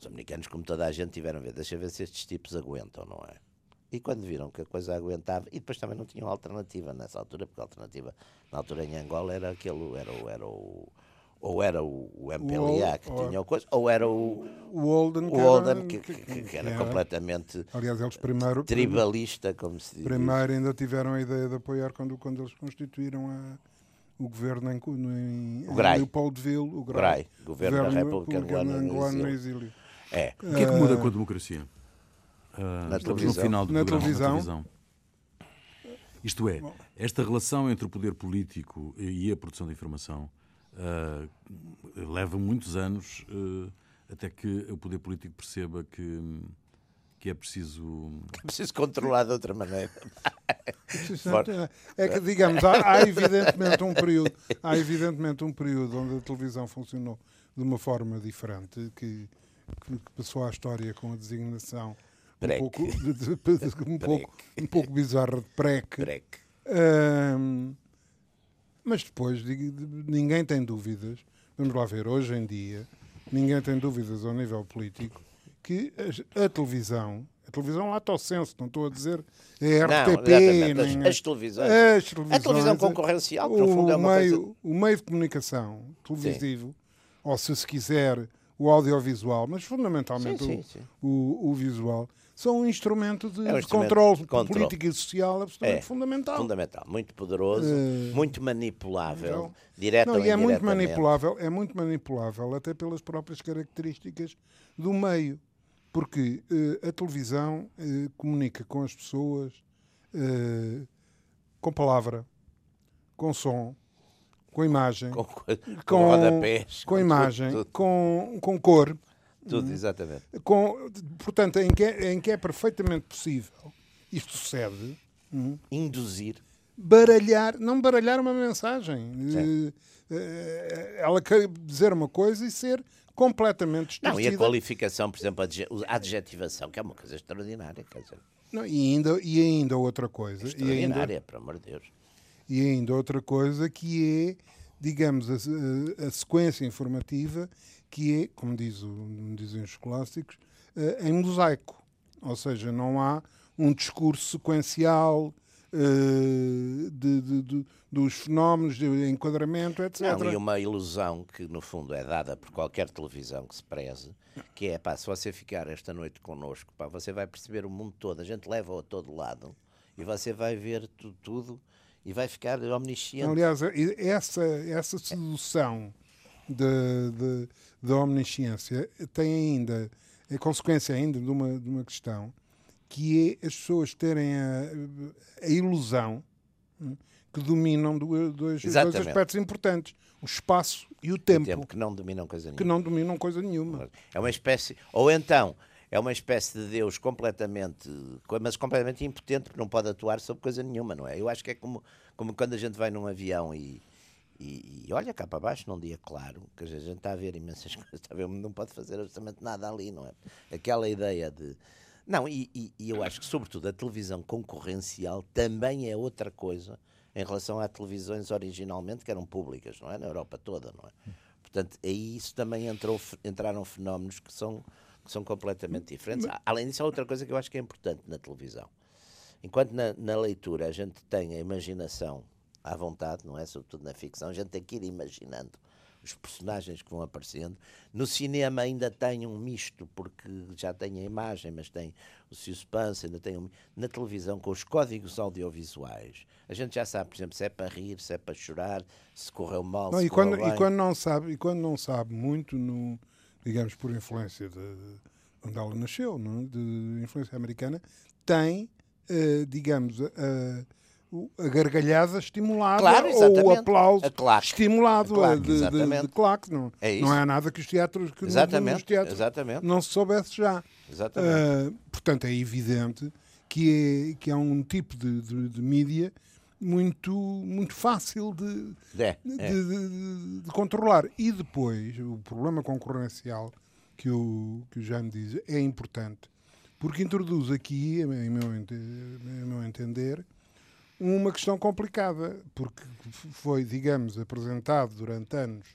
os americanos, como toda a gente, tiveram a ver, deixa ver se estes tipos aguentam, não é? E quando viram que a coisa aguentava, e depois também não tinham alternativa nessa altura, porque a alternativa na altura em Angola era aquele, era, o- era o. Ou era o, o MPLA que ou- tinha o coisa, ou era o, O Holden, o que era- Holden que, que- que- que era completamente Aliás, eles primeiro, tribalista, como se diz. primeiro ainda tiveram a ideia de apoiar quando, quando eles constituíram a- o governo em, em, O GRAI. em Leopoldville, o GRAI, GRAI, Governo da República Angolana no Exílio. É, O que é que muda com a democracia? Ah, Na estamos televisão. no final do Na programa, televisão. Isto é, esta relação entre o poder político e a produção de informação ah, leva muitos anos ah, até que o poder político perceba que, que é preciso. preciso controlar de outra maneira. É que, digamos, há, há evidentemente um período, há evidentemente um período onde a televisão funcionou de uma forma diferente, que, que passou à história com a designação um pouco, de- de- de- um, pouco, um pouco bizarra de PREC. Prec. Ahm, mas depois ninguém tem dúvidas. Vamos lá ver, hoje em dia, ninguém tem dúvidas ao nível político que as- a, televisão, a televisão lato senso, não estou a dizer a Não, RTP, as- nem as televisões. as A televisões, televisão concorrencial, que no o fundo é uma meio, coisa. o meio de comunicação televisivo, ou se se quiser, o audiovisual, mas fundamentalmente Sim, o- sim, sim. O, o visual, são um instrumento de, É um de controle político e social absolutamente É, fundamental. Fundamental, muito poderoso, Eh, muito manipulável, então, direta Não, ou e é muito manipulável, é muito manipulável até pelas próprias características do meio, porque eh, a televisão eh, comunica com as pessoas com palavra, com som, com imagem, Com, com, com com, rodapés, com tudo, imagem, Tudo, com, com cor, tudo, exatamente. com, portanto, em que, é, em que é perfeitamente possível, isto sucede, hum, Induzir. baralhar, não baralhar uma mensagem. Sim. Eh, eh, ela quer dizer uma coisa e ser completamente Não, e a distorcida. qualificação, por exemplo, a adje- a adjetivação, que é uma coisa extraordinária, quer dizer, Não, e, ainda, e ainda outra coisa. E ainda, extraordinária, pelo amor de Deus. E ainda outra coisa que é, digamos, a, a- sequência informativa que é, como diz como dizem os clássicos, eh, em mosaico. Ou seja, não há um discurso sequencial eh, de, de- de- dos fenómenos de enquadramento, etc. Não, e uma ilusão que, no fundo, é dada por qualquer televisão que se preze, que é, pá, se você ficar esta noite connosco, pá, você vai perceber o mundo todo, a gente leva-o a todo lado, e você vai ver tu- tudo, e vai ficar omnisciente. Aliás, essa, essa sedução de- da omnisciência tem ainda, é consequência ainda de uma, de uma questão, que é as pessoas terem a, a ilusão hum, que dominam do- dois, dois aspectos importantes, o espaço e o O tempo, tempo que não dominam coisa que nenhuma. não dominam coisa nenhuma. É uma espécie, ou então, é uma espécie de Deus completamente, mas completamente impotente, porque não pode atuar sobre coisa nenhuma, não é? Eu acho que é como, como quando a gente vai num avião e, e, e olha cá para baixo num dia claro, que a gente está a ver imensas coisas, está a ver, não pode fazer absolutamente nada ali, não é? Aquela ideia de. Não, e, e- e eu acho que, sobretudo, a televisão concorrencial também é outra coisa em relação a televisões originalmente que eram públicas, não é? Na Europa toda, não é? Portanto, aí isso também entrou, entraram fenómenos que são, que são completamente diferentes. Além disso, há outra coisa que eu acho que é importante na televisão. Enquanto na, na leitura a gente tem a imaginação à vontade, não é? Sobretudo na ficção, a gente tem que ir imaginando os personagens que vão aparecendo. No cinema ainda tem um misto, porque já tem a imagem, mas tem o suspense, ainda tem um... Na televisão, com os códigos audiovisuais, a gente já sabe, por exemplo, se é para rir, se é para chorar, se correu mal, Não, se e, quando, correu bem. e quando não sabe, e quando não sabe muito, no, digamos por influência de, de onde ela nasceu, não é? de influência americana, tem, eh, digamos, a, a gargalhada estimulada Claro, ou o aplauso A estimulado A claque, a de, de, de claque. Não, É isso. não é nada que os teatros que Exatamente, nos teatros exatamente. não se soubesse já. Ah, portanto, é evidente que é, que é um tipo de, de, de mídia muito, muito fácil de, É, de, é. de- de- controlar. E depois, o problema concorrencial que o, que o Jaime diz é importante, porque introduz aqui, em meu, em meu entender, uma questão complicada, porque foi, digamos, apresentado durante anos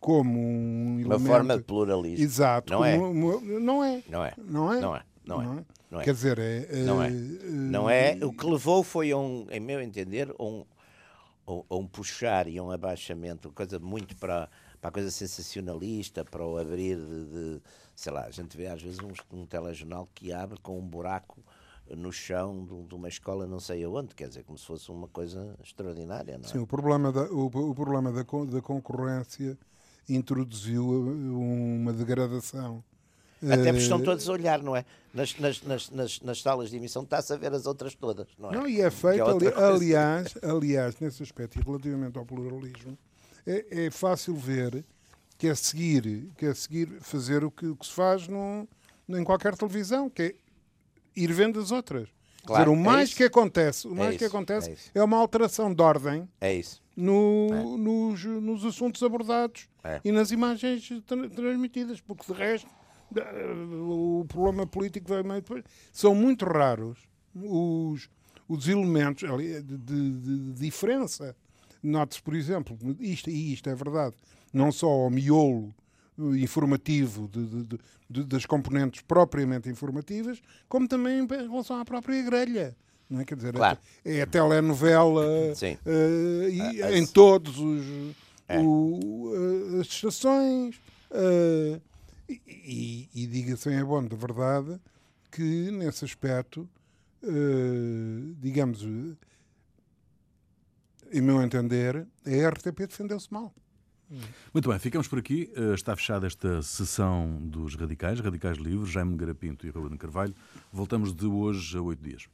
como um Uma elemento... forma de pluralismo. Exato. Não é? uma- não é. Não é? Não é? Não é. Não é. Não é? Não é. Quer dizer, é. Não é. eh, Não é. O que levou foi a um, em meu entender, a um, a um puxar e um abaixamento, coisa muito para, para a coisa sensacionalista, para o abrir de, de- sei lá, a gente vê às vezes um, um telejornal que abre com um buraco no chão de, uma escola não sei aonde, quer dizer, como se fosse uma coisa extraordinária, não é? Sim, o problema da, o, o problema da, da concorrência introduziu uh, uma degradação. Até porque estão Eh, todos a olhar, não é? Nas, nas, nas, nas, nas salas de emissão está-se a ver as outras todas, não é? Não, e é Que feito, ali- aliás, aliás, nesse aspecto, e relativamente ao pluralismo, é, é fácil ver que é seguir, que é seguir fazer o que, o que se faz num, em qualquer televisão, que é ir vendo as outras. Quer Claro, dizer, o é mais isso. que acontece, o É mais que isso, acontece é é uma alteração de ordem É isso. no- nos, nos assuntos abordados É. e nas imagens tra- transmitidas, porque de resto o problema político vai meio depois. São muito raros os, os elementos de, de- de diferença. Note-se, por exemplo, isto, e isto é verdade, não só ao miolo informativo de- de- das componentes propriamente informativas, como também em relação à própria grelha. Não é? Quer dizer, Claro. é, é a telenovela eh, e Ah, em esse- todos os É. o, eh, as estações eh, e, e, e diga-se em bom de verdade que nesse aspecto eh, digamos eh, em meu entender a RTP defendeu-se mal Muito bem, ficamos por aqui. Eh, Está fechada esta sessão dos Radicais, Radicais Livres, Jaime Nogueira Pinto e Ruben Carvalho. Voltamos de hoje a oito dias.